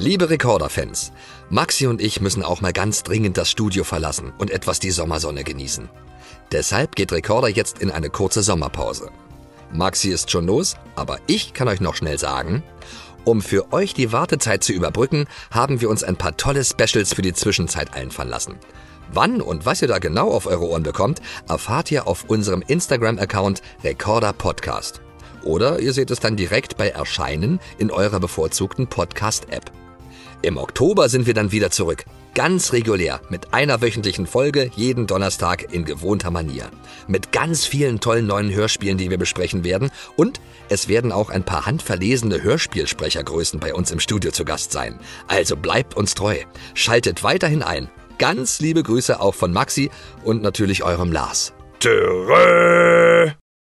Liebe Recorder-Fans, Maxi und ich müssen auch mal ganz dringend das Studio verlassen und etwas die Sommersonne genießen. Deshalb geht Recorder jetzt in eine kurze Sommerpause. Maxi ist schon los, aber ich kann euch noch schnell sagen, um für euch die Wartezeit zu überbrücken, haben wir uns ein paar tolle Specials für die Zwischenzeit einfallen lassen. Wann und was ihr da genau auf eure Ohren bekommt, erfahrt ihr auf unserem Instagram-Account Recorder Podcast. Oder ihr seht es dann direkt bei Erscheinen in eurer bevorzugten Podcast-App. Im Oktober sind wir dann wieder zurück. Ganz regulär, mit einer wöchentlichen Folge jeden Donnerstag in gewohnter Manier. Mit ganz vielen tollen neuen Hörspielen, die wir besprechen werden. Und es werden auch ein paar handverlesene Hörspielsprechergrößen bei uns im Studio zu Gast sein. Also bleibt uns treu. Schaltet weiterhin ein. Ganz liebe Grüße auch von Maxi und natürlich eurem Lars. Törö.